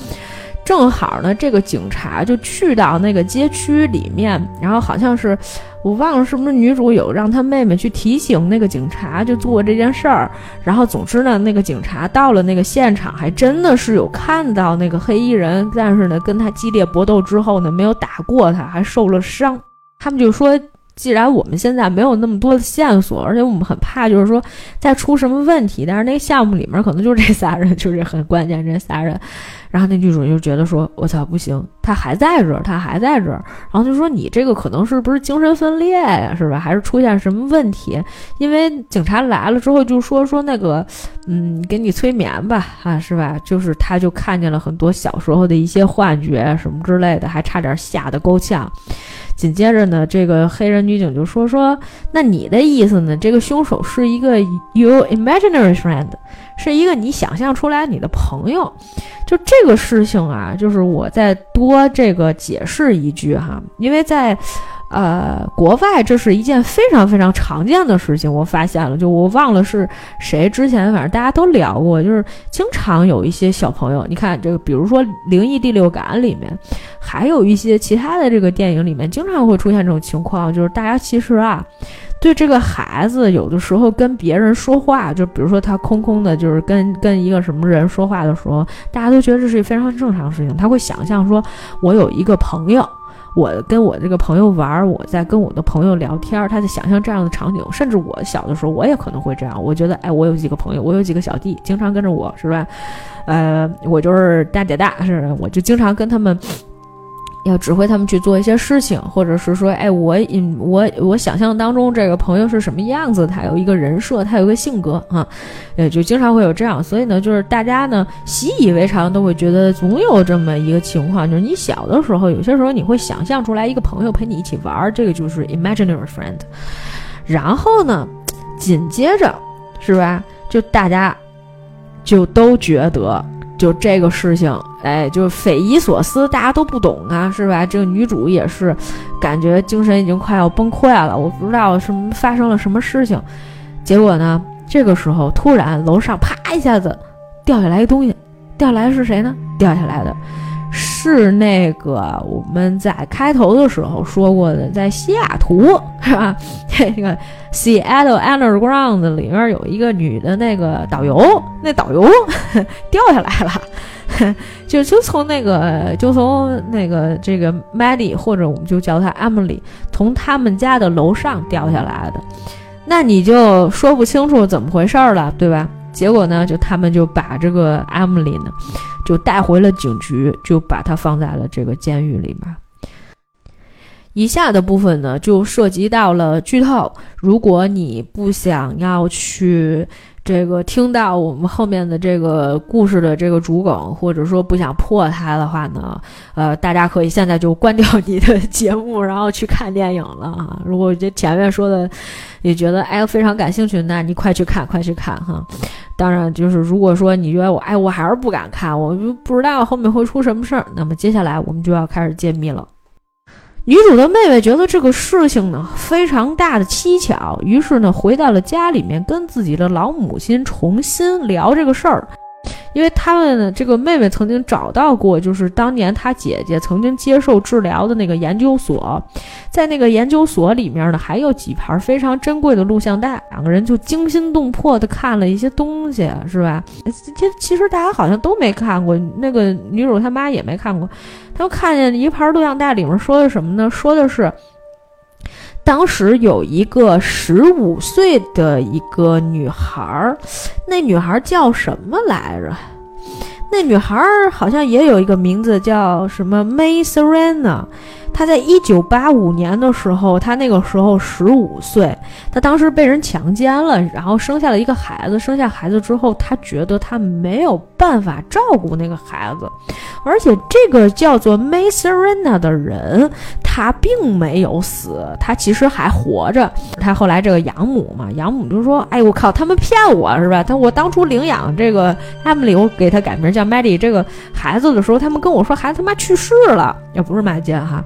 正好呢，这个警察就去到那个街区里面，然后好像是我忘了是不是女主有让她妹妹去提醒那个警察就做这件事儿。然后总之呢，那个警察到了那个现场，还真的是有看到那个黑衣人，但是呢，跟他激烈搏斗之后呢，没有打过他，还受了伤。他们就说。既然我们现在没有那么多的线索，而且我们很怕，就是说再出什么问题。但是那个项目里面可能就是这仨人，就是很关键这仨人。然后那女主就觉得说：“我操，不行，他还在这儿，他还在这儿。”然后就说：“你这个可能是不是精神分裂呀？是吧？还是出现什么问题？因为警察来了之后就说说那个，嗯，给你催眠吧，啊，是吧？就是他就看见了很多小时候的一些幻觉什么之类的，还差点吓得够呛。紧接着呢，这个黑人女警就说说：那你的意思呢？这个凶手是一个 you imaginary friend。”是一个你想象出来你的朋友，就这个事情啊，就是我再多这个解释一句哈，因为在，呃，国外这是一件非常非常常见的事情，我发现了，就我忘了是谁之前，反正大家都聊过，就是经常有一些小朋友，你看这个，比如说《灵异第六感》里面，还有一些其他的这个电影里面，经常会出现这种情况，就是大家其实啊。对这个孩子，有的时候跟别人说话，就比如说他空空的，就是跟跟一个什么人说话的时候，大家都觉得这是非常正常的事情。他会想象说，我有一个朋友，我跟我这个朋友玩，我在跟我的朋友聊天，他在想象这样的场景。甚至我小的时候，我也可能会这样。我觉得，哎，我有几个朋友，我有几个小弟，经常跟着我，是吧？呃，我就是大姐大，是，我就经常跟他们。要指挥他们去做一些事情，或者是说，哎，我我我想象当中这个朋友是什么样子？他有一个人设，他有一个性格啊，呃，就经常会有这样。所以呢，就是大家呢习以为常，都会觉得总有这么一个情况，就是你小的时候，有些时候你会想象出来一个朋友陪你一起玩，这个就是 imaginary friend。然后呢，紧接着是吧？就大家就都觉得。就这个事情，哎，就匪夷所思，大家都不懂啊，是吧？这个女主也是，感觉精神已经快要崩溃了。我不知道什么发生了什么事情，结果呢，这个时候突然楼上啪一下子掉下来一东西，掉下来是谁呢？掉下来的。是那个我们在开头的时候说过的，在西雅图是吧？这个 Seattle Underground 里面有一个女的那个导游，那导游 掉下来了，就就从那个就从那个这个 Maddie 或者我们就叫她 Emily，从他们家的楼上掉下来的，那你就说不清楚怎么回事了，对吧？结果呢，就他们就把这个 Emily 呢。就带回了警局，就把他放在了这个监狱里面。以下的部分呢，就涉及到了剧透。如果你不想要去。这个听到我们后面的这个故事的这个主梗，或者说不想破它的话呢，呃，大家可以现在就关掉你的节目，然后去看电影了啊。如果这前面说的你觉得哎非常感兴趣，那你快去看，快去看哈。当然，就是如果说你觉得我哎我还是不敢看，我就不知道后面会出什么事儿，那么接下来我们就要开始揭秘了。女主的妹妹觉得这个事情呢非常大的蹊跷，于是呢回到了家里面，跟自己的老母亲重新聊这个事儿。因为他们这个妹妹曾经找到过，就是当年她姐姐曾经接受治疗的那个研究所，在那个研究所里面呢，还有几盘非常珍贵的录像带，两个人就惊心动魄的看了一些东西，是吧？其其实大家好像都没看过，那个女主他妈也没看过，他们看见一盘录像带里面说的什么呢？说的是。当时有一个十五岁的一个女孩儿，那女孩叫什么来着？那女孩儿好像也有一个名字叫什么 May Serena。她在一九八五年的时候，她那个时候十五岁，她当时被人强奸了，然后生下了一个孩子。生下孩子之后，她觉得她没有办法照顾那个孩子，而且这个叫做 May Serena 的人，他并没有死，他其实还活着。他后来这个养母嘛，养母就说：“哎，我靠，他们骗我是吧？他我当初领养这个艾米丽我给他改名叫 Maddie 这个孩子的时候，他们跟我说孩子他妈去世了，也不是麦金哈。”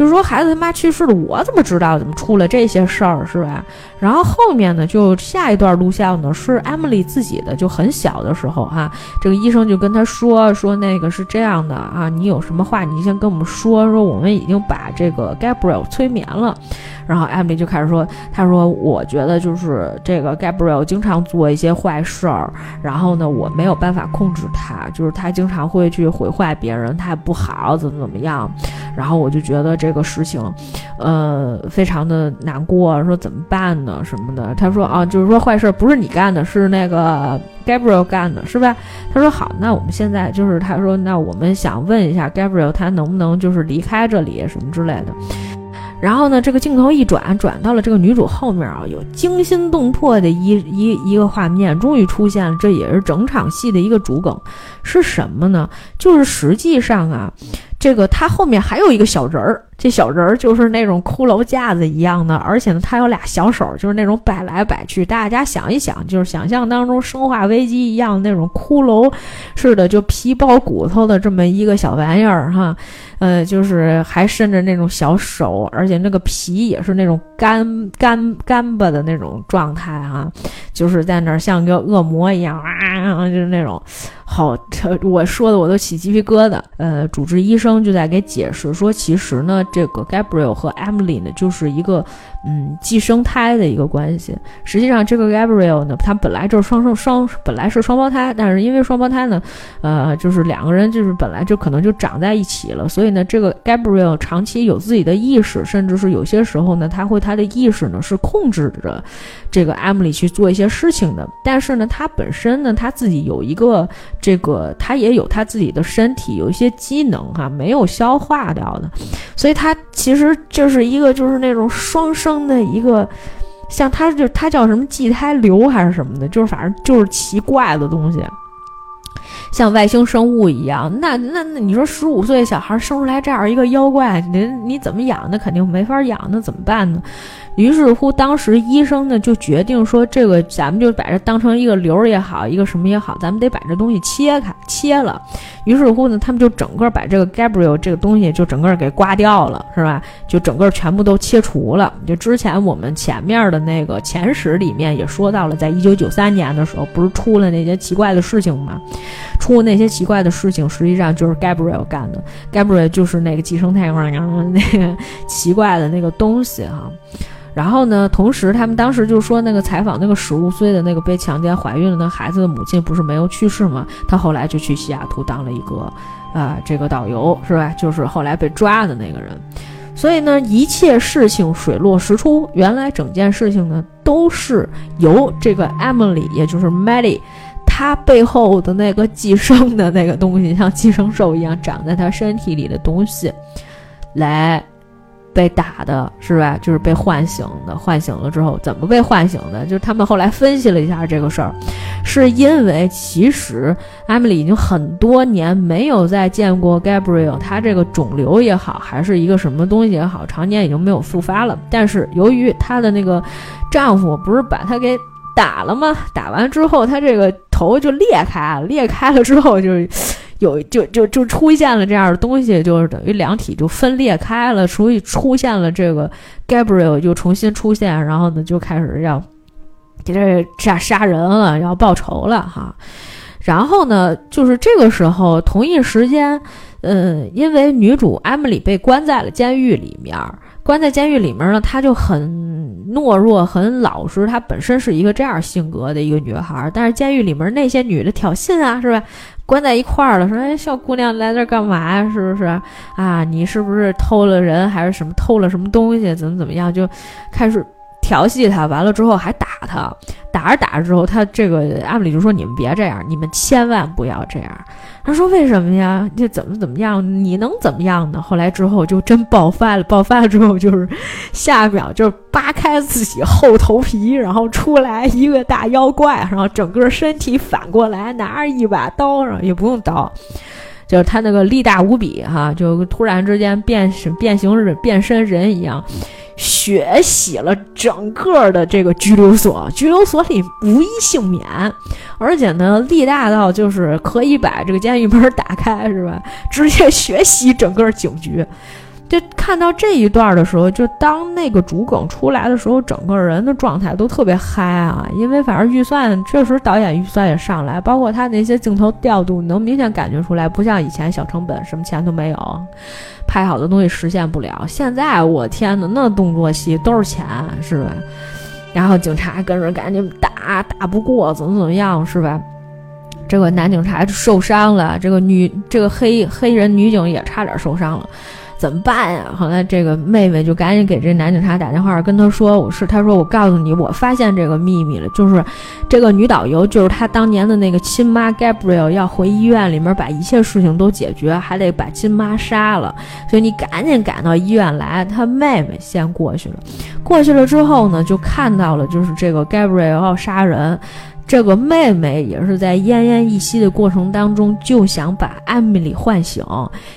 就是说孩子他妈去世了，我怎么知道？怎么出了这些事儿是吧？然后后面呢，就下一段录像呢，是 Emily 自己的，就很小的时候哈，这个医生就跟他说说那个是这样的啊，你有什么话你先跟我们说说，我们已经把这个 Gabriel 催眠了。然后 Emily 就开始说，他说我觉得就是这个 Gabriel 经常做一些坏事儿，然后呢，我没有办法控制他，就是他经常会去毁坏别人，他不好怎么怎么样。然后我就觉得这。这个事情，呃，非常的难过，说怎么办呢什么的。他说啊，就是说坏事不是你干的，是那个 Gabriel 干的，是吧？他说好，那我们现在就是他说，那我们想问一下 Gabriel，他能不能就是离开这里什么之类的。然后呢，这个镜头一转，转到了这个女主后面啊，有惊心动魄的一一一个画面，终于出现了。这也是整场戏的一个主梗，是什么呢？就是实际上啊，这个它后面还有一个小人儿，这小人儿就是那种骷髅架子一样的，而且呢，它有俩小手，就是那种摆来摆去。大家想一想，就是想象当中《生化危机》一样那种骷髅似的，就皮包骨头的这么一个小玩意儿哈。呃，就是还伸着那种小手，而且那个皮也是那种干干干巴的那种状态哈，就是在那儿像个恶魔一样啊，就是那种。好，我说的我都起鸡皮疙瘩。呃，主治医生就在给解释说，其实呢，这个 Gabriel 和 Emily 呢，就是一个嗯寄生胎的一个关系。实际上，这个 Gabriel 呢，他本来就是双生双，本来是双胞胎，但是因为双胞胎呢，呃，就是两个人就是本来就可能就长在一起了，所以呢，这个 Gabriel 长期有自己的意识，甚至是有些时候呢，他会他的意识呢是控制着这个 Emily 去做一些事情的。但是呢，他本身呢，他自己有一个。这个他也有他自己的身体，有一些机能哈，没有消化掉的，所以他其实就是一个就是那种双生的一个，像他就他叫什么畸胎瘤还是什么的，就是反正就是奇怪的东西，像外星生物一样。那那那你说十五岁小孩生出来这样一个妖怪，你你怎么养？那肯定没法养，那怎么办呢？于是乎，当时医生呢就决定说：“这个咱们就把这当成一个瘤也好，一个什么也好，咱们得把这东西切开，切了。”于是乎呢，他们就整个把这个 Gabriel 这个东西就整个给刮掉了，是吧？就整个全部都切除了。就之前我们前面的那个前史里面也说到了，在一九九三年的时候，不是出了那些奇怪的事情吗？出那些奇怪的事情，实际上就是 Gabriel 干的。Gabriel 就是那个寄生太空上那个奇怪的那个东西哈。然后呢？同时，他们当时就说，那个采访那个十五岁的那个被强奸怀孕了那孩子的母亲，不是没有去世吗？他后来就去西雅图当了一个，啊，这个导游是吧？就是后来被抓的那个人。所以呢，一切事情水落石出，原来整件事情呢，都是由这个 Emily，也就是 Maddie，她背后的那个寄生的那个东西，像寄生兽一样长在她身体里的东西，来。被打的是吧？就是被唤醒的。唤醒了之后，怎么被唤醒的？就是他们后来分析了一下这个事儿，是因为其实艾米丽已经很多年没有再见过 Gabriel，他这个肿瘤也好，还是一个什么东西也好，常年已经没有复发了。但是由于她的那个丈夫不是把她给打了吗？打完之后，她这个头就裂开了，裂开了之后就是。有就就就出现了这样的东西，就是等于两体就分裂开了，所以出现了这个 Gabriel 就重新出现，然后呢就开始要给这杀杀人了，要报仇了哈。然后呢，就是这个时候同一时间，嗯，因为女主 Emily 被关在了监狱里面，关在监狱里面呢，她就很懦弱，很老实，她本身是一个这样性格的一个女孩，但是监狱里面那些女的挑衅啊，是吧？关在一块儿了，说：“哎，小姑娘来这干嘛呀？是不是啊？你是不是偷了人，还是什么偷了什么东西？怎么怎么样？就开始调戏他，完了之后还打他，打着打着之后，他这个阿米就说：‘你们别这样，你们千万不要这样。’他说：‘为什么呀？这怎么怎么样？你能怎么样呢？’后来之后就真爆发了，爆发了之后就是下一秒就是扒开自己厚头皮，然后出来一个大妖怪，然后整个身体反过来拿着一把刀，然后也不用刀，就是他那个力大无比哈，就突然之间变变形人变身人一样。血洗了整个的这个拘留所，拘留所里无一幸免，而且呢，力大到就是可以把这个监狱门打开，是吧？直接血洗整个警局。就看到这一段的时候，就当那个主梗出来的时候，整个人的状态都特别嗨啊！因为反正预算确实导演预算也上来，包括他那些镜头调度，能明显感觉出来，不像以前小成本，什么钱都没有，拍好的东西实现不了。现在我天呐，那动作戏都是钱，是吧？然后警察跟着赶紧打，打不过怎么怎么样，是吧？这个男警察受伤了，这个女这个黑黑人女警也差点受伤了。怎么办呀？后来这个妹妹就赶紧给这男警察打电话，跟他说：“我是，他说我告诉你，我发现这个秘密了，就是这个女导游就是他当年的那个亲妈 Gabriel 要回医院里面把一切事情都解决，还得把亲妈杀了，所以你赶紧赶到医院来。”他妹妹先过去了，过去了之后呢，就看到了就是这个 Gabriel 要杀人。这个妹妹也是在奄奄一息的过程当中，就想把艾米丽唤醒，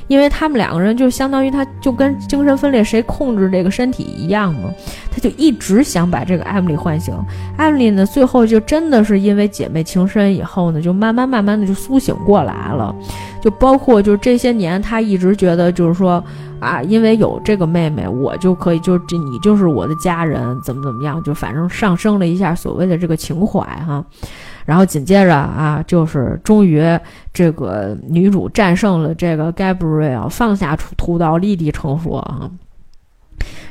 因为他们两个人就相当于她就跟精神分裂谁控制这个身体一样嘛，她就一直想把这个艾米丽唤醒。艾米丽呢，最后就真的是因为姐妹情深以后呢，就慢慢慢慢的就苏醒过来了，就包括就是这些年，他一直觉得就是说。啊，因为有这个妹妹，我就可以，就这你就是我的家人，怎么怎么样，就反正上升了一下所谓的这个情怀哈，然后紧接着啊，就是终于这个女主战胜了这个 Gabriel，放下屠刀立地成佛啊。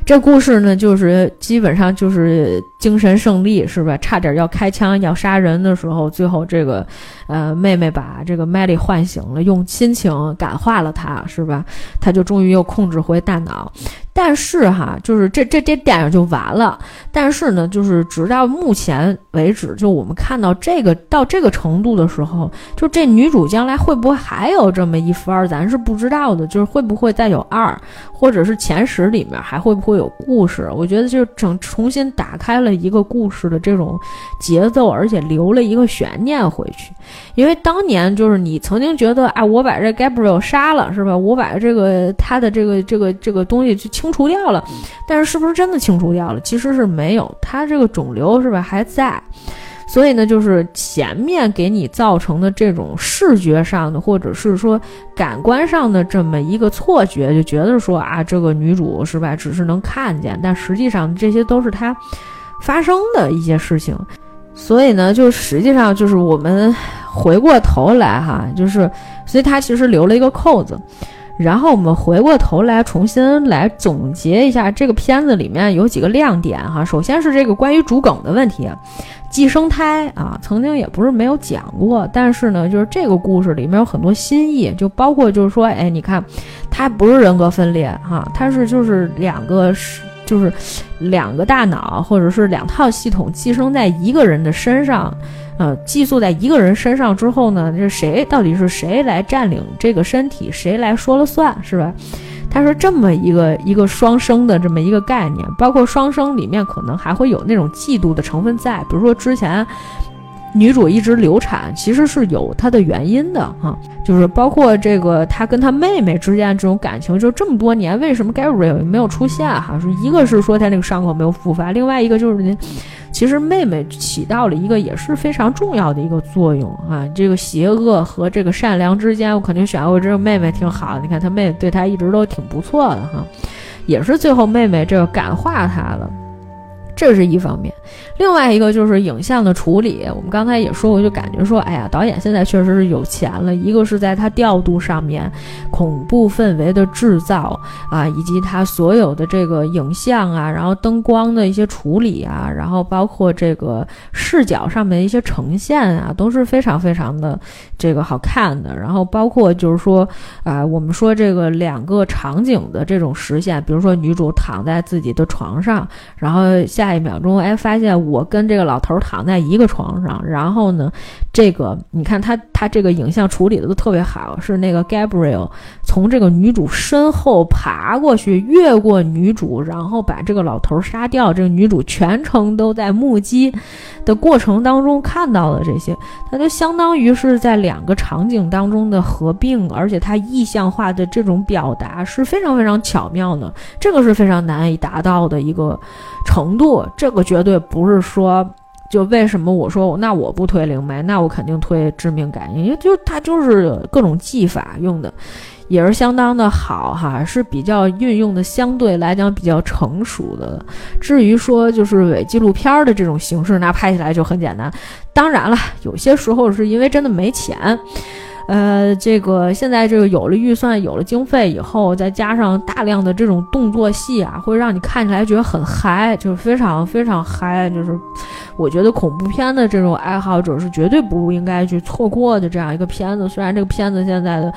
这故事呢，就是基本上就是精神胜利，是吧？差点要开枪要杀人的时候，最后这个，呃，妹妹把这个麦莉唤醒了，用亲情感化了她，是吧？他就终于又控制回大脑。但是哈，就是这这这电影就完了。但是呢，就是直到目前为止，就我们看到这个到这个程度的时候，就这女主将来会不会还有这么一番，咱是不知道的。就是会不会再有二，或者是前十里面还会不会有故事？我觉得就整重新打开了一个故事的这种节奏，而且留了一个悬念回去。因为当年就是你曾经觉得，哎，我把这 Gabriel 杀了，是吧？我把这个他的这个这个这个东西就清除掉了，但是是不是真的清除掉了？其实是没有，他这个肿瘤是吧还在。所以呢，就是前面给你造成的这种视觉上的，或者是说感官上的这么一个错觉，就觉得说啊，这个女主是吧，只是能看见，但实际上这些都是她发生的一些事情。所以呢，就实际上就是我们回过头来哈，就是所以他其实留了一个扣子，然后我们回过头来重新来总结一下这个片子里面有几个亮点哈。首先是这个关于主梗的问题，寄生胎啊，曾经也不是没有讲过，但是呢，就是这个故事里面有很多新意，就包括就是说，哎，你看，它不是人格分裂哈，它是就是两个是。就是两个大脑，或者是两套系统寄生在一个人的身上，呃，寄宿在一个人身上之后呢，这谁到底是谁来占领这个身体，谁来说了算，是吧？他说这么一个一个双生的这么一个概念，包括双生里面可能还会有那种嫉妒的成分在，比如说之前。女主一直流产，其实是有她的原因的哈，就是包括这个她跟她妹妹之间这种感情，就这么多年为什么 Gabriel 没有出现哈？是一个是说她那个伤口没有复发，另外一个就是其实妹妹起到了一个也是非常重要的一个作用啊。这个邪恶和这个善良之间，我肯定选我这个妹妹挺好的。你看她妹妹对她一直都挺不错的哈，也是最后妹妹这个感化她了。这是一方面，另外一个就是影像的处理。我们刚才也说过，就感觉说，哎呀，导演现在确实是有钱了。一个是在他调度上面，恐怖氛围的制造啊，以及他所有的这个影像啊，然后灯光的一些处理啊，然后包括这个视角上面的一些呈现啊，都是非常非常的这个好看的。然后包括就是说啊，我们说这个两个场景的这种实现，比如说女主躺在自己的床上，然后下。一秒钟，哎，发现我跟这个老头躺在一个床上，然后呢，这个你看他他这个影像处理的都特别好，是那个 Gabriel 从这个女主身后爬过去，越过女主，然后把这个老头杀掉。这个女主全程都在目击的过程当中看到了这些，它就相当于是在两个场景当中的合并，而且它意象化的这种表达是非常非常巧妙的，这个是非常难以达到的一个。程度，这个绝对不是说，就为什么我说那我不推灵媒，那我肯定推致命感应，因为就它就是各种技法用的，也是相当的好哈，是比较运用的相对来讲比较成熟的。至于说就是伪纪录片的这种形式，那拍起来就很简单。当然了，有些时候是因为真的没钱。呃，这个现在这个有了预算，有了经费以后，再加上大量的这种动作戏啊，会让你看起来觉得很嗨，就是非常非常嗨。就是我觉得恐怖片的这种爱好者是绝对不应该去错过的这样一个片子。虽然这个片子现在的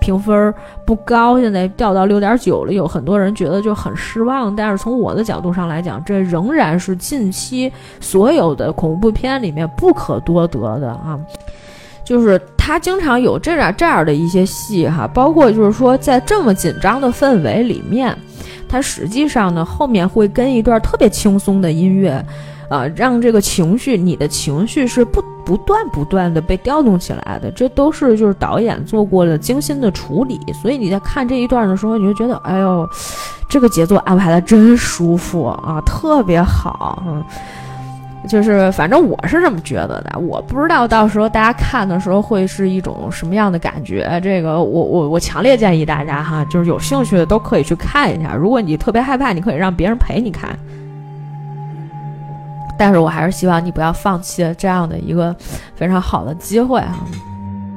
评分不高，现在掉到六点九了，有很多人觉得就很失望。但是从我的角度上来讲，这仍然是近期所有的恐怖片里面不可多得的啊。就是他经常有这样这样的一些戏哈，包括就是说在这么紧张的氛围里面，他实际上呢后面会跟一段特别轻松的音乐。啊，让这个情绪，你的情绪是不不断不断的被调动起来的，这都是就是导演做过了精心的处理，所以你在看这一段的时候，你就觉得，哎呦，这个节奏安排的真舒服啊，特别好，嗯，就是反正我是这么觉得的，我不知道到时候大家看的时候会是一种什么样的感觉，这个我我我强烈建议大家哈，就是有兴趣的都可以去看一下，如果你特别害怕，你可以让别人陪你看。但是我还是希望你不要放弃这样的一个非常好的机会啊！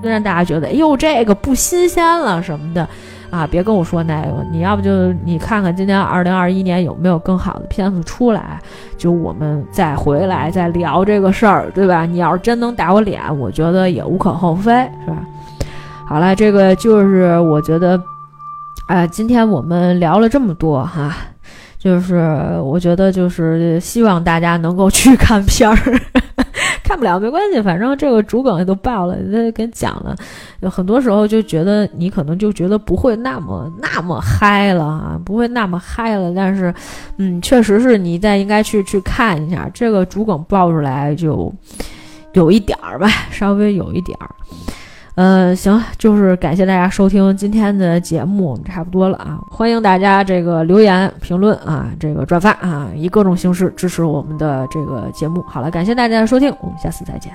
虽然大家觉得，哎呦，这个不新鲜了什么的，啊，别跟我说那个，你要不就你看看今年二零二一年有没有更好的片子出来，就我们再回来再聊这个事儿，对吧？你要是真能打我脸，我觉得也无可厚非，是吧？好了，这个就是我觉得，啊，今天我们聊了这么多哈。就是我觉得，就是希望大家能够去看片儿，看不了没关系，反正这个主梗也都爆了，那给讲了。有很多时候就觉得你可能就觉得不会那么那么嗨了啊，不会那么嗨了。但是，嗯，确实是你再应该去去看一下这个主梗爆出来，就有一点儿吧，稍微有一点儿。嗯，行，就是感谢大家收听今天的节目，差不多了啊！欢迎大家这个留言评论啊，这个转发啊，以各种形式支持我们的这个节目。好了，感谢大家的收听，我们下次再见。